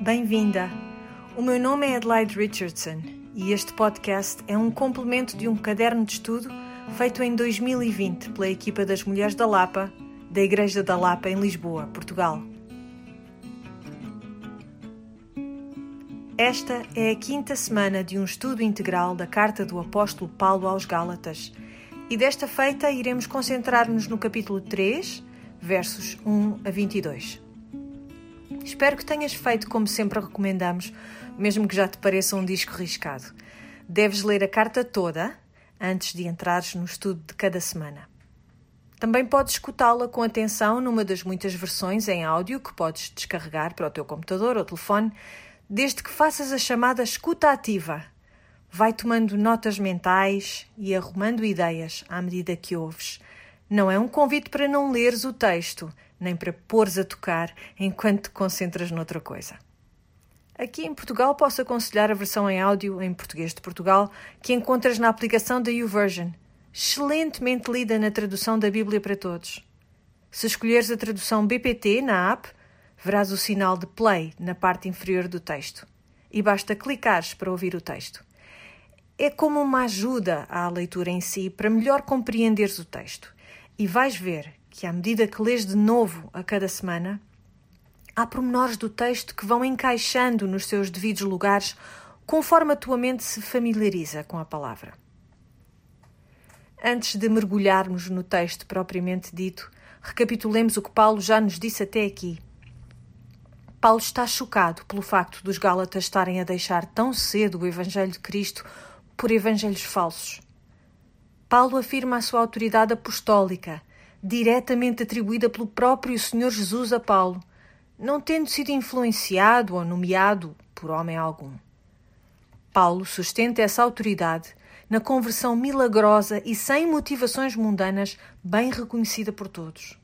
Bem-vinda! O meu nome é Adelaide Richardson e este podcast é um complemento de um caderno de estudo feito em 2020 pela equipa das Mulheres da Lapa, da Igreja da Lapa em Lisboa, Portugal. Esta é a quinta semana de um estudo integral da carta do apóstolo Paulo aos Gálatas e desta feita iremos concentrar-nos no capítulo 3, versos 1 a 22. Espero que tenhas feito como sempre recomendamos, mesmo que já te pareça um disco riscado. Deves ler a carta toda antes de entrares no estudo de cada semana. Também podes escutá-la com atenção numa das muitas versões em áudio que podes descarregar para o teu computador ou telefone, desde que faças a chamada escuta ativa. Vai tomando notas mentais e arrumando ideias à medida que ouves. Não é um convite para não leres o texto, nem para pôres a tocar enquanto te concentras noutra coisa. Aqui em Portugal posso aconselhar a versão em áudio em português de Portugal que encontras na aplicação da YouVersion, excelentemente lida na tradução da Bíblia para todos. Se escolheres a tradução BPT na app, verás o sinal de play na parte inferior do texto e basta clicares para ouvir o texto. É como uma ajuda à leitura em si para melhor compreenderes o texto e vais ver que, à medida que lês de novo a cada semana, há pormenores do texto que vão encaixando nos seus devidos lugares conforme a tua mente se familiariza com a palavra. Antes de mergulharmos no texto propriamente dito, recapitulemos o que Paulo já nos disse até aqui. Paulo está chocado pelo facto dos Gálatas estarem a deixar tão cedo o Evangelho de Cristo por evangelhos falsos. Paulo afirma a sua autoridade apostólica diretamente atribuída pelo próprio Senhor Jesus a Paulo, não tendo sido influenciado ou nomeado por homem algum. Paulo sustenta essa autoridade na conversão milagrosa e sem motivações mundanas, bem reconhecida por todos.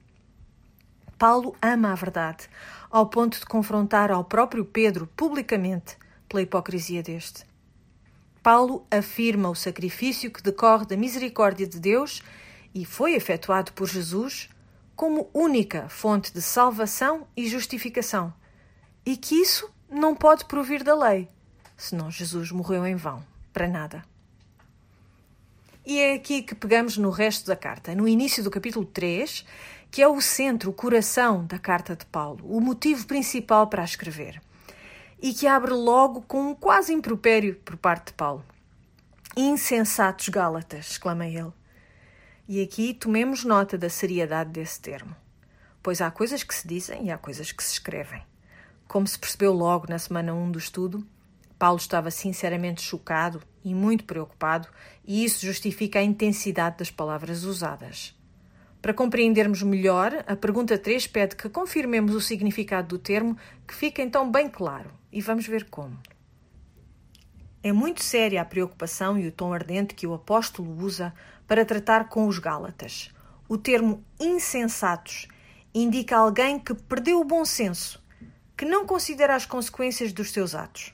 Paulo ama a verdade, ao ponto de confrontar ao próprio Pedro publicamente pela hipocrisia deste. Paulo afirma o sacrifício que decorre da misericórdia de Deus e foi efetuado por Jesus como única fonte de salvação e justificação, e que isso não pode provir da lei, senão Jesus morreu em vão, para nada. E é aqui que pegamos no resto da carta, no início do capítulo 3, que é o centro, o coração da carta de Paulo, o motivo principal para a escrever, e que abre logo com um quase impropério por parte de Paulo. Insensatos Gálatas, exclama ele. E aqui tomemos nota da seriedade desse termo, pois há coisas que se dizem e há coisas que se escrevem. Como se percebeu logo na semana 1 do estudo, Paulo estava sinceramente chocado e muito preocupado, e isso justifica a intensidade das palavras usadas. Para compreendermos melhor, a pergunta 3 pede que confirmemos o significado do termo, que fique então bem claro, e vamos ver como. É muito séria a preocupação e o tom ardente que o apóstolo usa para tratar com os Gálatas. O termo insensatos indica alguém que perdeu o bom senso, que não considera as consequências dos seus atos.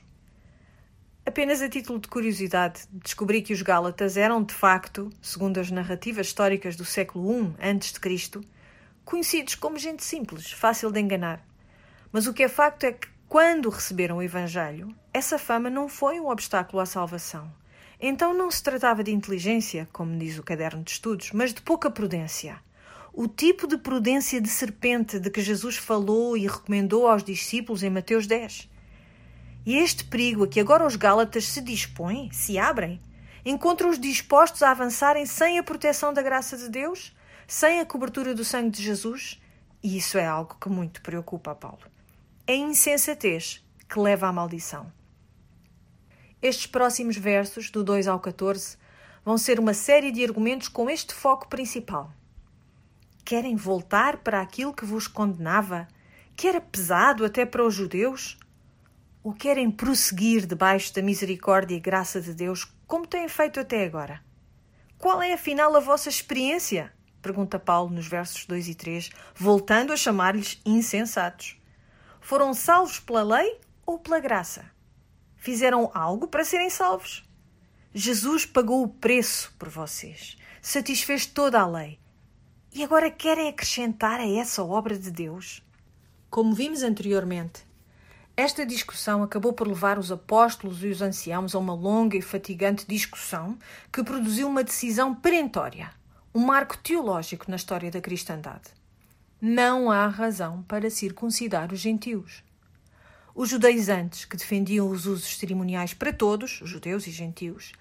Apenas a título de curiosidade, descobri que os Gálatas eram, de facto, segundo as narrativas históricas do século I a.C., conhecidos como gente simples, fácil de enganar. Mas o que é facto é que, quando receberam o Evangelho, essa fama não foi um obstáculo à salvação. Então não se tratava de inteligência, como diz o caderno de estudos, mas de pouca prudência. O tipo de prudência de serpente de que Jesus falou e recomendou aos discípulos em Mateus 10. E este perigo a que agora os Gálatas se dispõem, se abrem, encontram-os dispostos a avançarem sem a proteção da graça de Deus, sem a cobertura do sangue de Jesus, e isso é algo que muito preocupa a Paulo. É insensatez que leva à maldição. Estes próximos versos, do 2 ao 14, vão ser uma série de argumentos com este foco principal. Querem voltar para aquilo que vos condenava, que era pesado até para os judeus? Ou querem prosseguir debaixo da misericórdia e graça de Deus, como têm feito até agora? Qual é afinal a vossa experiência? pergunta Paulo nos versos 2 e 3, voltando a chamar-lhes insensatos. Foram salvos pela lei ou pela graça? Fizeram algo para serem salvos. Jesus pagou o preço por vocês, satisfez toda a lei. E agora querem acrescentar a essa obra de Deus? Como vimos anteriormente, Esta discussão acabou por levar os apóstolos e os anciãos a uma longa e fatigante discussão que produziu uma decisão perentória, um marco teológico na história da cristandade. Não há razão para circuncidar os gentios. Os judaizantes, que defendiam os usos cerimoniais para todos, judeus e gentios,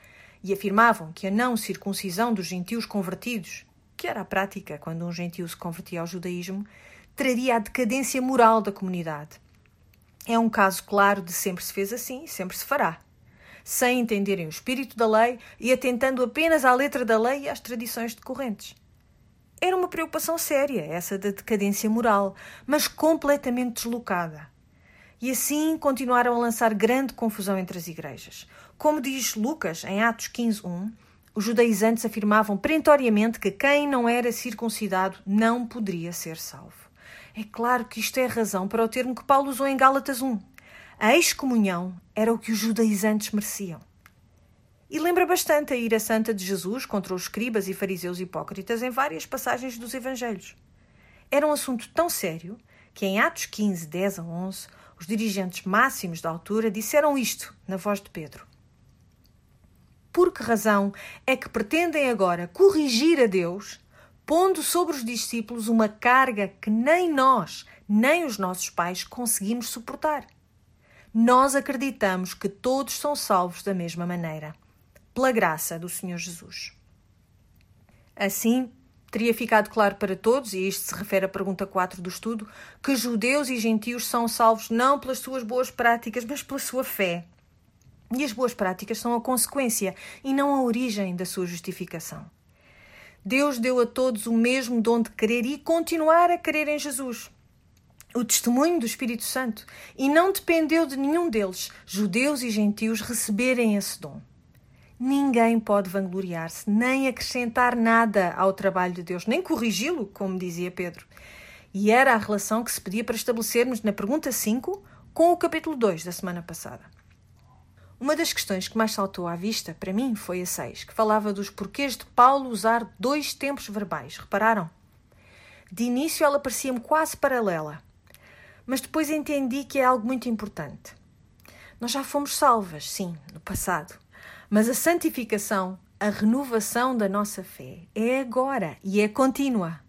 e afirmavam que a não circuncisão dos gentios convertidos, que era a prática quando um gentio se convertia ao judaísmo, traria a decadência moral da comunidade. É um caso claro de sempre se fez assim, sempre se fará, sem entenderem o espírito da lei e atentando apenas à letra da lei e às tradições decorrentes. Era uma preocupação séria, essa da decadência moral, mas completamente deslocada. E assim continuaram a lançar grande confusão entre as igrejas. Como diz Lucas em Atos 15:1, os judaizantes afirmavam perentoriamente que quem não era circuncidado não poderia ser salvo. É claro que isto é razão para o termo que Paulo usou em Gálatas 1. A excomunhão era o que os judaizantes mereciam. E lembra bastante a ira santa de Jesus contra os escribas e fariseus hipócritas em várias passagens dos Evangelhos. Era um assunto tão sério que em Atos 15, 10 a 11, os dirigentes máximos da altura disseram isto na voz de Pedro. Por que razão é que pretendem agora corrigir a Deus, pondo sobre os discípulos uma carga que nem nós, nem os nossos pais conseguimos suportar? Nós acreditamos que todos são salvos da mesma maneira, pela graça do Senhor Jesus. Assim, teria ficado claro para todos, e isto se refere à pergunta 4 do estudo, que judeus e gentios são salvos não pelas suas boas práticas, mas pela sua fé. E as boas práticas são a consequência e não a origem da sua justificação. Deus deu a todos o mesmo dom de querer e continuar a querer em Jesus. O testemunho do Espírito Santo. E não dependeu de nenhum deles, judeus e gentios, receberem esse dom. Ninguém pode vangloriar-se, nem acrescentar nada ao trabalho de Deus, nem corrigi-lo, como dizia Pedro. E era a relação que se pedia para estabelecermos na pergunta 5 com o capítulo 2 da semana passada. Uma das questões que mais saltou à vista, para mim, foi a 6, que falava dos porquês de Paulo usar dois tempos verbais. Repararam? De início ela parecia-me quase paralela, mas depois entendi que é algo muito importante. Nós já fomos salvas, sim, no passado, mas a santificação, a renovação da nossa fé, é agora e é contínua.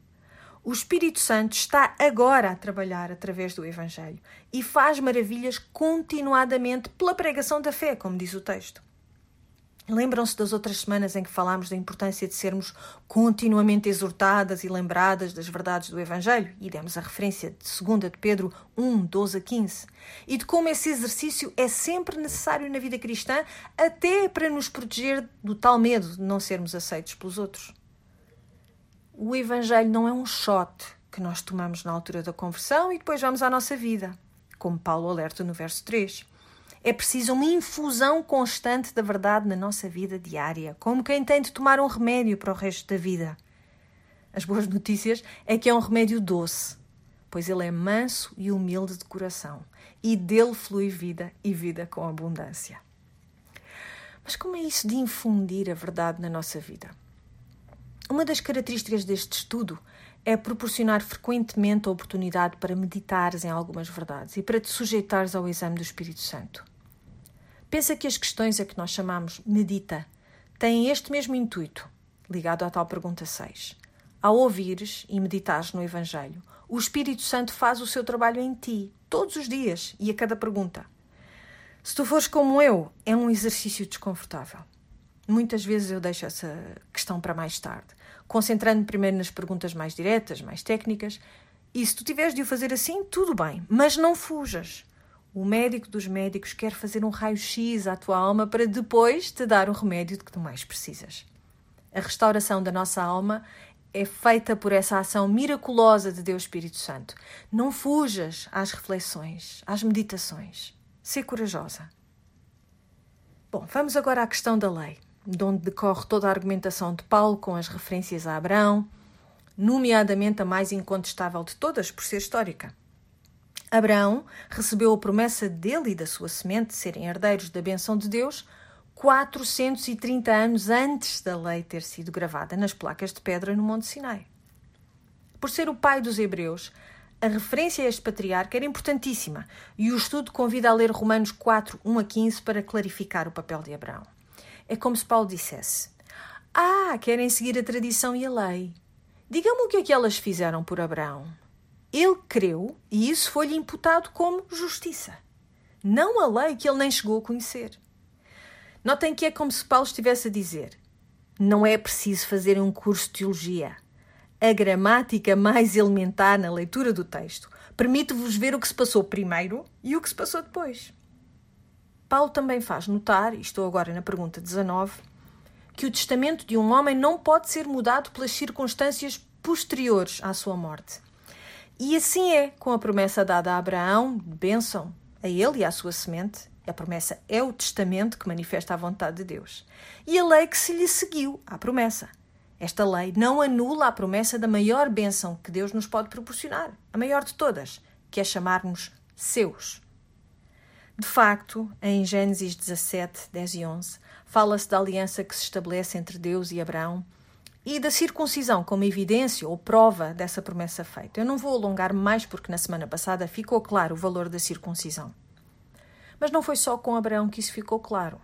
O Espírito Santo está agora a trabalhar através do Evangelho e faz maravilhas continuadamente pela pregação da fé, como diz o texto. Lembram-se das outras semanas em que falámos da importância de sermos continuamente exortadas e lembradas das verdades do Evangelho, e demos a referência de 2 de Pedro 1, 12 a 15, e de como esse exercício é sempre necessário na vida cristã, até para nos proteger do tal medo de não sermos aceitos pelos outros. O Evangelho não é um shot que nós tomamos na altura da conversão e depois vamos à nossa vida, como Paulo alerta no verso 3. É preciso uma infusão constante da verdade na nossa vida diária, como quem tem de tomar um remédio para o resto da vida. As boas notícias é que é um remédio doce, pois ele é manso e humilde de coração, e dele flui vida e vida com abundância. Mas como é isso de infundir a verdade na nossa vida? Uma das características deste estudo é proporcionar frequentemente a oportunidade para meditares em algumas verdades e para te sujeitares ao exame do Espírito Santo. Pensa que as questões a que nós chamamos medita têm este mesmo intuito, ligado à tal pergunta 6. Ao ouvires e meditares no Evangelho, o Espírito Santo faz o seu trabalho em ti, todos os dias e a cada pergunta. Se tu fores como eu, é um exercício desconfortável. Muitas vezes eu deixo essa questão para mais tarde, concentrando-me primeiro nas perguntas mais diretas, mais técnicas. E se tu tiveres de o fazer assim, tudo bem, mas não fujas. O médico dos médicos quer fazer um raio-x à tua alma para depois te dar o remédio de que tu mais precisas. A restauração da nossa alma é feita por essa ação miraculosa de Deus Espírito Santo. Não fujas às reflexões, às meditações. Sê corajosa. Bom, vamos agora à questão da lei de onde decorre toda a argumentação de Paulo com as referências a Abraão, nomeadamente a mais incontestável de todas, por ser histórica. Abraão recebeu a promessa dele e da sua semente de serem herdeiros da benção de Deus 430 anos antes da lei ter sido gravada nas placas de pedra no Monte Sinai. Por ser o pai dos hebreus, a referência a este patriarca era importantíssima e o estudo convida a ler Romanos 4, 1 a 15 para clarificar o papel de Abraão. É como se Paulo dissesse: Ah, querem seguir a tradição e a lei. Digam-me o que é que elas fizeram por Abraão. Ele creu e isso foi-lhe imputado como justiça. Não a lei que ele nem chegou a conhecer. Notem que é como se Paulo estivesse a dizer: Não é preciso fazer um curso de teologia a gramática mais elementar na leitura do texto permite-vos ver o que se passou primeiro e o que se passou depois. Paulo também faz notar, e estou agora na pergunta 19, que o testamento de um homem não pode ser mudado pelas circunstâncias posteriores à sua morte. E assim é com a promessa dada a Abraão bênção a ele e à sua semente. A promessa é o testamento que manifesta a vontade de Deus. E a lei que se lhe seguiu à promessa. Esta lei não anula a promessa da maior bênção que Deus nos pode proporcionar, a maior de todas, que é chamar-nos seus. De facto, em Gênesis 17, 10 e 11, fala-se da aliança que se estabelece entre Deus e Abraão e da circuncisão como evidência ou prova dessa promessa feita. Eu não vou alongar mais porque na semana passada ficou claro o valor da circuncisão. Mas não foi só com Abraão que isso ficou claro.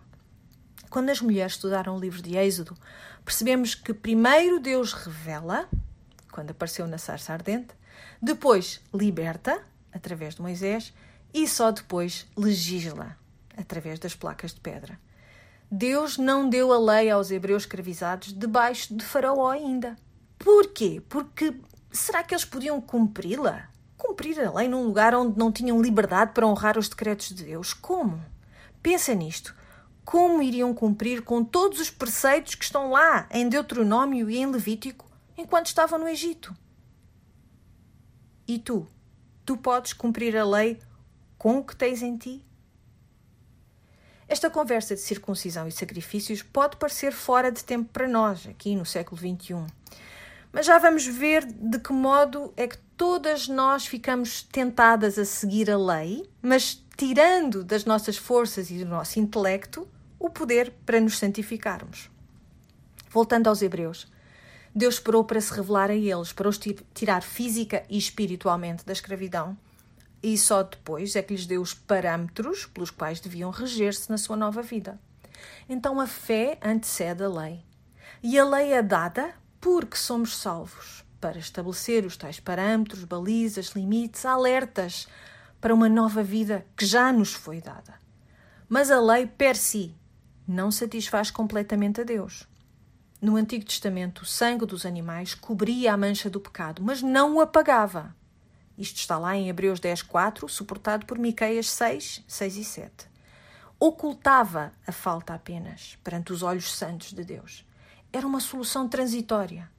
Quando as mulheres estudaram o livro de Êxodo, percebemos que primeiro Deus revela, quando apareceu na sarça ardente, depois liberta, através de Moisés, e só depois legisla, através das placas de pedra. Deus não deu a lei aos hebreus escravizados debaixo de Faraó ainda. Porquê? Porque será que eles podiam cumpri-la? Cumprir a lei num lugar onde não tinham liberdade para honrar os decretos de Deus? Como? Pensa nisto como iriam cumprir com todos os preceitos que estão lá em Deuteronômio e em Levítico enquanto estavam no Egito. E tu? Tu podes cumprir a lei com o que tens em ti? Esta conversa de circuncisão e sacrifícios pode parecer fora de tempo para nós, aqui no século XXI. Mas já vamos ver de que modo é que todas nós ficamos tentadas a seguir a lei, mas tirando das nossas forças e do nosso intelecto o poder para nos santificarmos. Voltando aos Hebreus, Deus esperou para se revelar a eles, para os tirar física e espiritualmente da escravidão, e só depois é que lhes deu os parâmetros pelos quais deviam reger-se na sua nova vida. Então a fé antecede a lei. E a lei é dada porque somos salvos, para estabelecer os tais parâmetros, balizas, limites, alertas para uma nova vida que já nos foi dada. Mas a lei per si não satisfaz completamente a Deus. No Antigo Testamento, o sangue dos animais cobria a mancha do pecado, mas não o apagava. Isto está lá em Hebreus 10, 4, suportado por Miqueias 6, 6 e 7. Ocultava a falta apenas perante os olhos santos de Deus. Era uma solução transitória.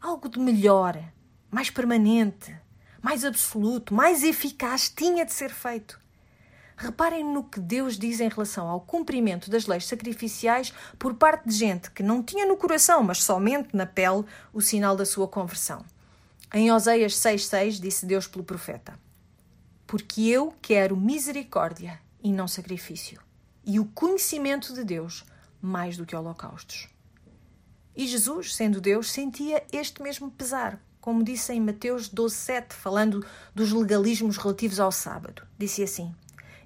Algo de melhor, mais permanente, mais absoluto, mais eficaz tinha de ser feito. Reparem no que Deus diz em relação ao cumprimento das leis sacrificiais por parte de gente que não tinha no coração, mas somente na pele, o sinal da sua conversão. Em Oseias 6,6 disse Deus pelo profeta: Porque eu quero misericórdia e não sacrifício, e o conhecimento de Deus mais do que holocaustos. E Jesus, sendo Deus, sentia este mesmo pesar, como disse em Mateus 12,7, falando dos legalismos relativos ao sábado. Disse assim: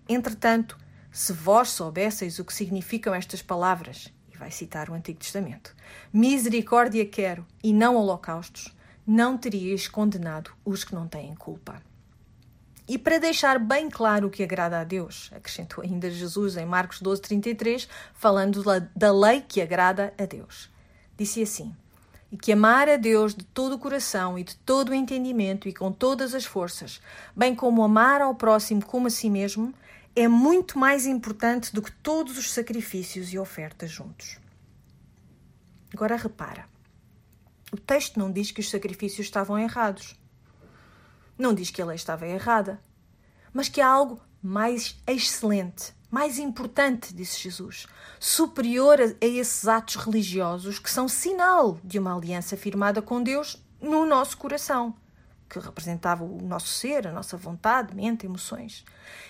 Entretanto, se vós soubesseis o que significam estas palavras, e vai citar o Antigo Testamento, misericórdia quero e não holocaustos, não teríeis condenado os que não têm culpa. E para deixar bem claro o que agrada a Deus, acrescentou ainda Jesus em Marcos 12:33, falando da lei que agrada a Deus. Disse assim: E que amar a Deus de todo o coração e de todo o entendimento e com todas as forças, bem como amar ao próximo como a si mesmo, é muito mais importante do que todos os sacrifícios e ofertas juntos. Agora repara. O texto não diz que os sacrifícios estavam errados. Não diz que a lei estava errada. Mas que há algo mais excelente, mais importante, disse Jesus, superior a, esses atos religiosos que são sinal de uma aliança firmada com Deus no nosso coração que representava o nosso ser, a nossa vontade, mente, emoções.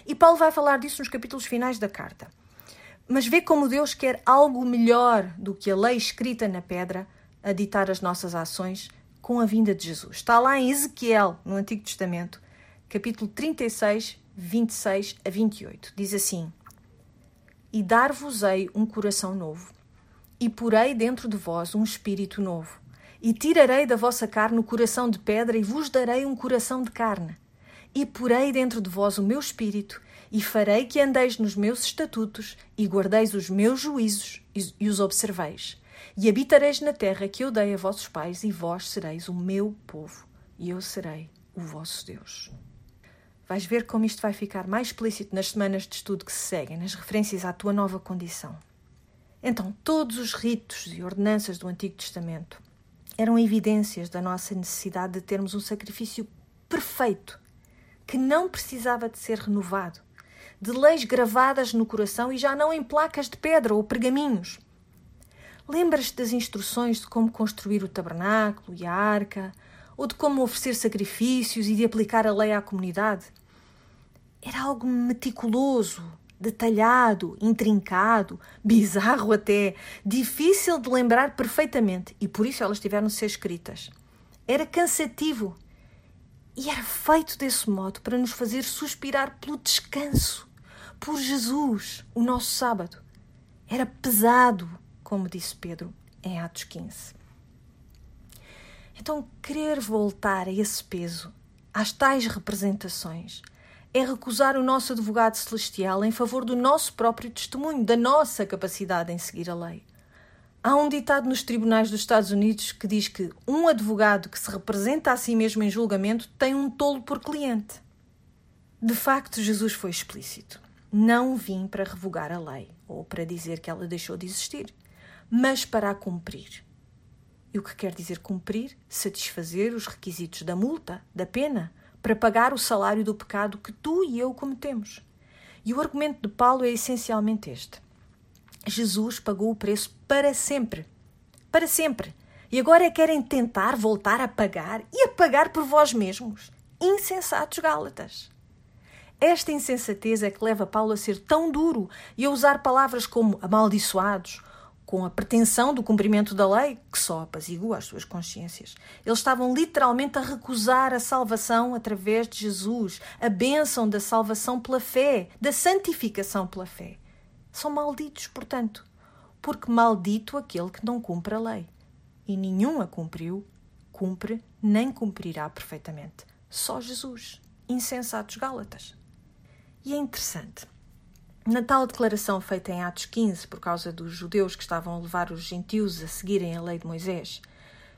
E Paulo vai falar disso nos capítulos finais da carta. Mas vê como Deus quer algo melhor do que a lei escrita na pedra a ditar as nossas ações com a vinda de Jesus. Está lá em Ezequiel, no Antigo Testamento, capítulo 36, 26 a 28. Diz assim: E dar-vos-ei um coração novo, e porei dentro de vós um espírito novo, e tirarei da vossa carne o coração de pedra, e vos darei um coração de carne. E porei dentro de vós o meu espírito, e farei que andeis nos meus estatutos, e guardeis os meus juízos, e os observeis. E habitareis na terra que eu dei a vossos pais, e vós sereis o meu povo, e eu serei o vosso Deus. Vais ver como isto vai ficar mais explícito nas semanas de estudo que se seguem, nas referências à tua nova condição. Então, todos os ritos e ordenanças do Antigo Testamento eram evidências da nossa necessidade de termos um sacrifício perfeito, que não precisava de ser renovado, de leis gravadas no coração e já não em placas de pedra ou pergaminhos. Lembras-te das instruções de como construir o tabernáculo e a arca, ou de como oferecer sacrifícios e de aplicar a lei à comunidade? Era algo meticuloso, detalhado, intrincado, bizarro até, difícil de lembrar perfeitamente e por isso elas tiveram de ser escritas. Era cansativo e era feito desse modo para nos fazer suspirar pelo descanso, por Jesus, o nosso sábado. Era pesado, como disse Pedro em Atos 15. Então, querer voltar a esse peso, às tais representações, é recusar o nosso advogado celestial em favor do nosso próprio testemunho, da nossa capacidade em seguir a lei. Há um ditado nos tribunais dos Estados Unidos que diz que um advogado que se representa a si mesmo em julgamento tem um tolo por cliente. De facto, Jesus foi explícito. Não vim para revogar a lei ou para dizer que ela deixou de existir, mas para a cumprir. E o que quer dizer cumprir? Satisfazer os requisitos da multa, da pena, para pagar o salário do pecado que tu e eu cometemos. E o argumento de Paulo é essencialmente este: Jesus pagou o preço para sempre. Para sempre. E agora querem tentar voltar a pagar e a pagar por vós mesmos. Insensatos Gálatas. Esta insensatez é que leva Paulo a ser tão duro e a usar palavras como amaldiçoados, com a pretensão do cumprimento da lei, que só apazigua as suas consciências. Eles estavam literalmente a recusar a salvação através de Jesus, a bênção da salvação pela fé, da santificação pela fé. São malditos, portanto, porque maldito aquele que não cumpre a lei. E nenhum a cumpriu, cumpre, nem cumprirá perfeitamente. Só Jesus. Insensatos Gálatas. E é interessante na tal declaração feita em Atos 15, por causa dos judeus que estavam a levar os gentios a seguirem a lei de Moisés,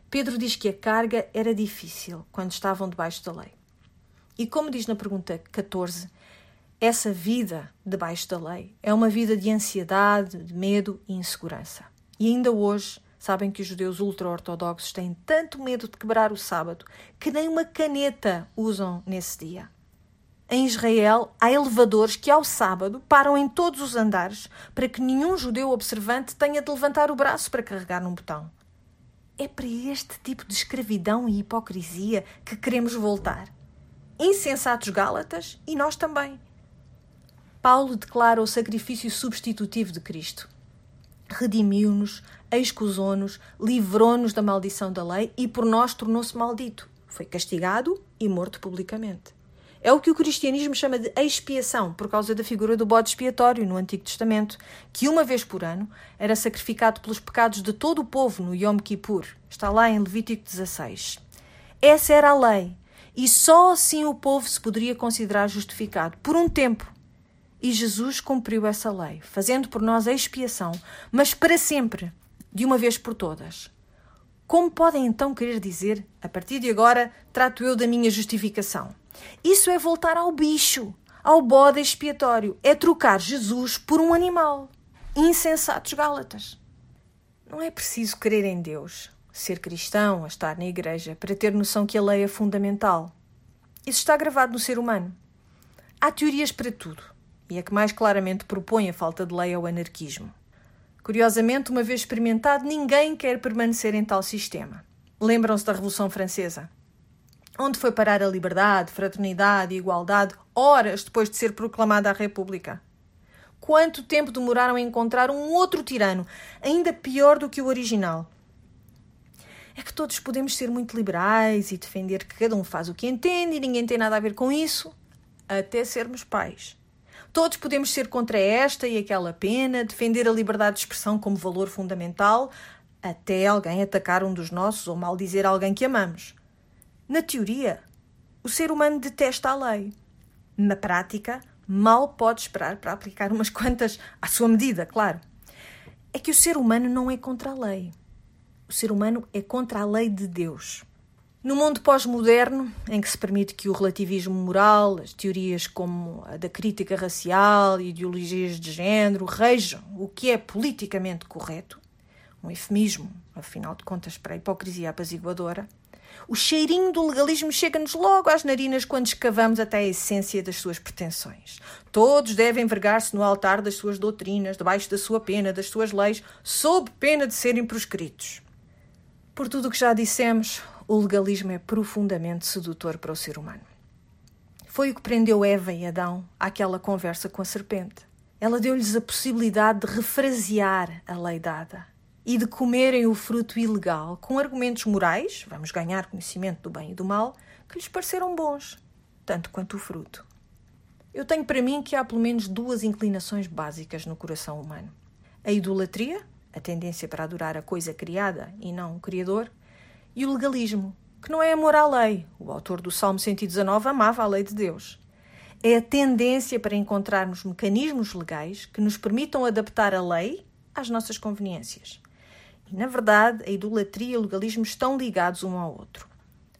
Pedro diz que a carga era difícil quando estavam debaixo da lei. E como diz na pergunta 14, essa vida debaixo da lei é uma vida de ansiedade, de medo e insegurança. E ainda hoje, sabem que os judeus ultra-ortodoxos têm tanto medo de quebrar o sábado que nem uma caneta usam nesse dia. Em Israel, há elevadores que, ao sábado, param em todos os andares para que nenhum judeu observante tenha de levantar o braço para carregar num botão. É para este tipo de escravidão e hipocrisia que queremos voltar. Insensatos Gálatas e nós também. Paulo declara o sacrifício substitutivo de Cristo. Redimiu-nos, excusou-nos, livrou-nos da maldição da lei e por nós tornou-se maldito. Foi castigado e morto publicamente. É o que o cristianismo chama de expiação, por causa da figura do bode expiatório no Antigo Testamento, que uma vez por ano era sacrificado pelos pecados de todo o povo no Yom Kippur. Está lá em Levítico 16. Essa era a lei, e só assim o povo se poderia considerar justificado, por um tempo. E Jesus cumpriu essa lei, fazendo por nós a expiação, mas para sempre, de uma vez por todas. Como podem então querer dizer, a partir de agora, trato eu da minha justificação? Isso é voltar ao bicho, ao bode expiatório. É trocar Jesus por um animal. Insensatos Gálatas. Não é preciso crer em Deus, ser cristão, estar na igreja, para ter noção que a lei é fundamental. Isso está gravado no ser humano. Há teorias para tudo, e a que mais claramente propõe a falta de lei é o anarquismo. Curiosamente, uma vez experimentado, ninguém quer permanecer em tal sistema. Lembram-se da Revolução Francesa? Onde foi parar a liberdade, fraternidade e igualdade horas depois de ser proclamada a República? Quanto tempo demoraram a encontrar um outro tirano, ainda pior do que o original? é que todos podemos ser muito liberais e defender que cada um faz o que entende e ninguém tem nada a ver com isso, até sermos pais. Todos podemos ser contra esta e aquela pena, defender a liberdade de expressão como valor fundamental, até alguém atacar um dos nossos ou maldizer alguém que amamos. Na teoria, o ser humano detesta a lei. Na prática, mal pode esperar para aplicar umas quantas à sua medida, claro. É que o ser humano não é contra a lei. O ser humano é contra a lei de Deus. No mundo pós-moderno, em que se permite que o relativismo moral, as teorias como a da crítica racial ideologias de género rejam o que é politicamente correto, um eufemismo, afinal de contas, para a hipocrisia apaziguadora, o cheirinho do legalismo chega-nos logo às narinas quando escavamos até a essência das suas pretensões. Todos devem vergar-se no altar das suas doutrinas, debaixo da sua pena, das suas leis, sob pena de serem proscritos. Por tudo o que já dissemos, o legalismo é profundamente sedutor para o ser humano. Foi o que prendeu Eva e Adão àquela conversa com a serpente. Ela deu-lhes a possibilidade de refrasear a lei dada e de comerem o fruto ilegal com argumentos morais, vamos ganhar conhecimento do bem e do mal, que lhes pareceram bons, tanto quanto o fruto. Eu tenho para mim que há pelo menos duas inclinações básicas no coração humano: a idolatria, a tendência para adorar a coisa criada e não o Criador, e o legalismo, que não é amor à lei. O autor do Salmo 119 amava a lei de Deus. É a tendência para encontrarmos mecanismos legais que nos permitam adaptar a lei às nossas conveniências. Na verdade, a idolatria e o legalismo estão ligados um ao outro.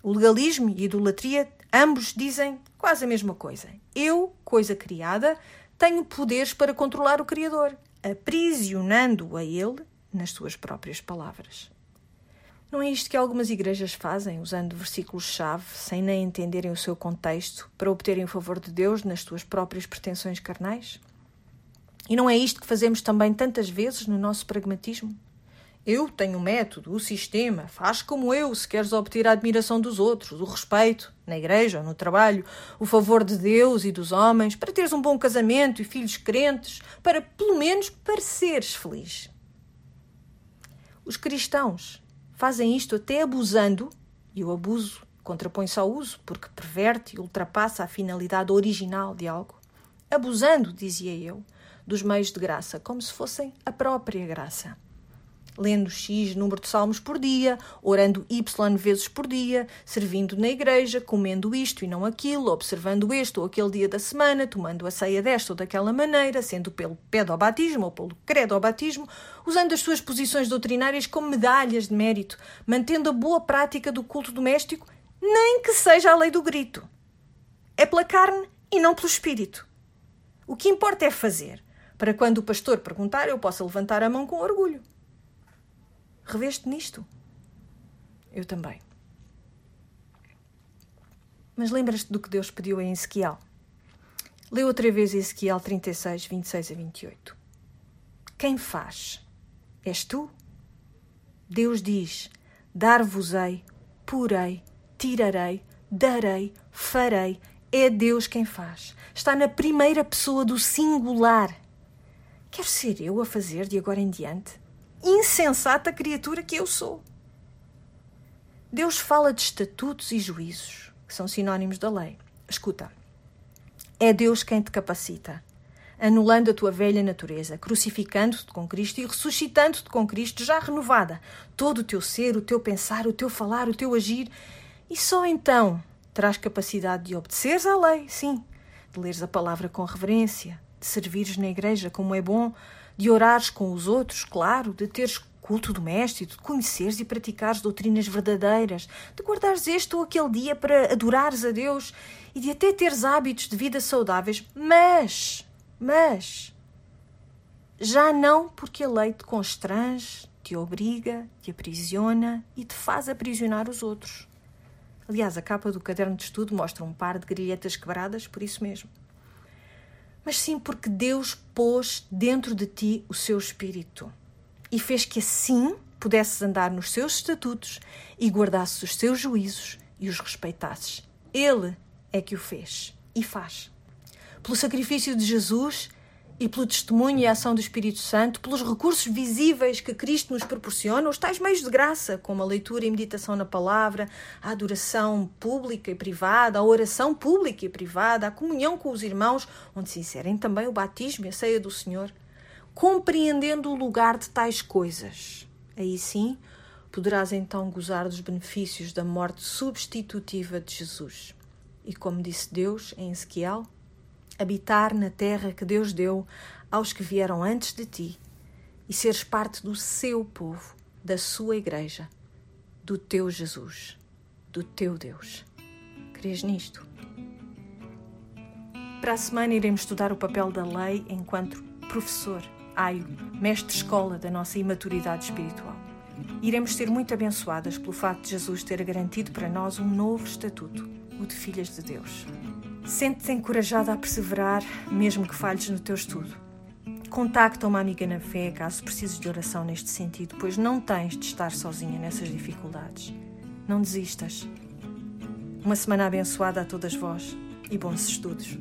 O legalismo e a idolatria ambos dizem quase a mesma coisa. Eu, coisa criada, tenho poderes para controlar o Criador, aprisionando-o a ele nas suas próprias palavras. Não é isto que algumas igrejas fazem, usando versículos-chave, sem nem entenderem o seu contexto, para obterem o favor de Deus nas suas próprias pretensões carnais? E não é isto que fazemos também tantas vezes no nosso pragmatismo? Eu tenho o método, o sistema, faz como eu se queres obter a admiração dos outros, o respeito, na igreja ou no trabalho, o favor de Deus e dos homens, para teres um bom casamento e filhos crentes, para pelo menos pareceres feliz. Os cristãos fazem isto até abusando, e o abuso contrapõe-se ao uso, porque perverte e ultrapassa a finalidade original de algo. Abusando, dizia eu, dos meios de graça, como se fossem a própria graça lendo X número de salmos por dia, orando Y vezes por dia, servindo na igreja, comendo isto e não aquilo, observando este ou aquele dia da semana, tomando a ceia desta ou daquela maneira, sendo pelo pedobatismo ou pelo credobatismo, usando as suas posições doutrinárias como medalhas de mérito, mantendo a boa prática do culto doméstico, nem que seja a lei do grito. É pela carne e não pelo espírito. O que importa é fazer, para quando o pastor perguntar eu possa levantar a mão com orgulho. Reveste nisto? Eu também. Mas lembras-te do que Deus pediu em Ezequiel? Lê outra vez Ezequiel 36, 26 a 28. Quem faz? És tu? Deus diz: Dar-vos-ei, porei, tirarei, darei, farei. É Deus quem faz. Está na primeira pessoa do singular. Quero ser eu a fazer de agora em diante? Insensata criatura que eu sou. Deus fala de estatutos e juízos, que são sinónimos da lei. Escuta, é Deus quem te capacita, anulando a tua velha natureza, crucificando-te com Cristo e ressuscitando-te com Cristo já renovada, todo o teu ser, o teu pensar, o teu falar, o teu agir, e só então terás capacidade de obedeceres à lei, sim, de leres a palavra com reverência, de servires na igreja como é bom, de orares com os outros, claro, de teres culto doméstico, de conheceres e praticares doutrinas verdadeiras, de guardares este ou aquele dia para adorares a Deus e de até teres hábitos de vida saudáveis, mas, mas, já não porque a lei te constrange, te obriga, te aprisiona e te faz aprisionar os outros. Aliás, a capa do caderno de estudo mostra um par de grilhetas quebradas por isso mesmo mas sim porque Deus pôs dentro de ti o seu espírito e fez que assim pudesses andar nos seus estatutos e guardasses os seus juízos e os respeitasses. Ele é que o fez e faz. Pelo sacrifício de Jesus, e pelo testemunho e ação do Espírito Santo, pelos recursos visíveis que Cristo nos proporciona, os tais meios de graça, como a leitura e meditação na palavra, a adoração pública e privada, a oração pública e privada, a comunhão com os irmãos, onde se inserem também o batismo e a ceia do Senhor, compreendendo o lugar de tais coisas. Aí sim, poderás então gozar dos benefícios da morte substitutiva de Jesus. E como disse Deus em Ezequiel, habitar na terra que Deus deu aos que vieram antes de ti e seres parte do seu povo, da sua igreja, do teu Jesus, do teu Deus. Crês nisto? Para a semana iremos estudar o papel da lei enquanto professor, aio, mestre escola da nossa imaturidade espiritual. Iremos ser muito abençoadas pelo facto de Jesus ter garantido para nós um novo estatuto, o de filhas de Deus. Sente-te encorajada a perseverar, mesmo que falhes no teu estudo. Contacta uma amiga na fé caso precises de oração neste sentido, pois não tens de estar sozinha nessas dificuldades. Não desistas. Uma semana abençoada a todas vós e bons estudos.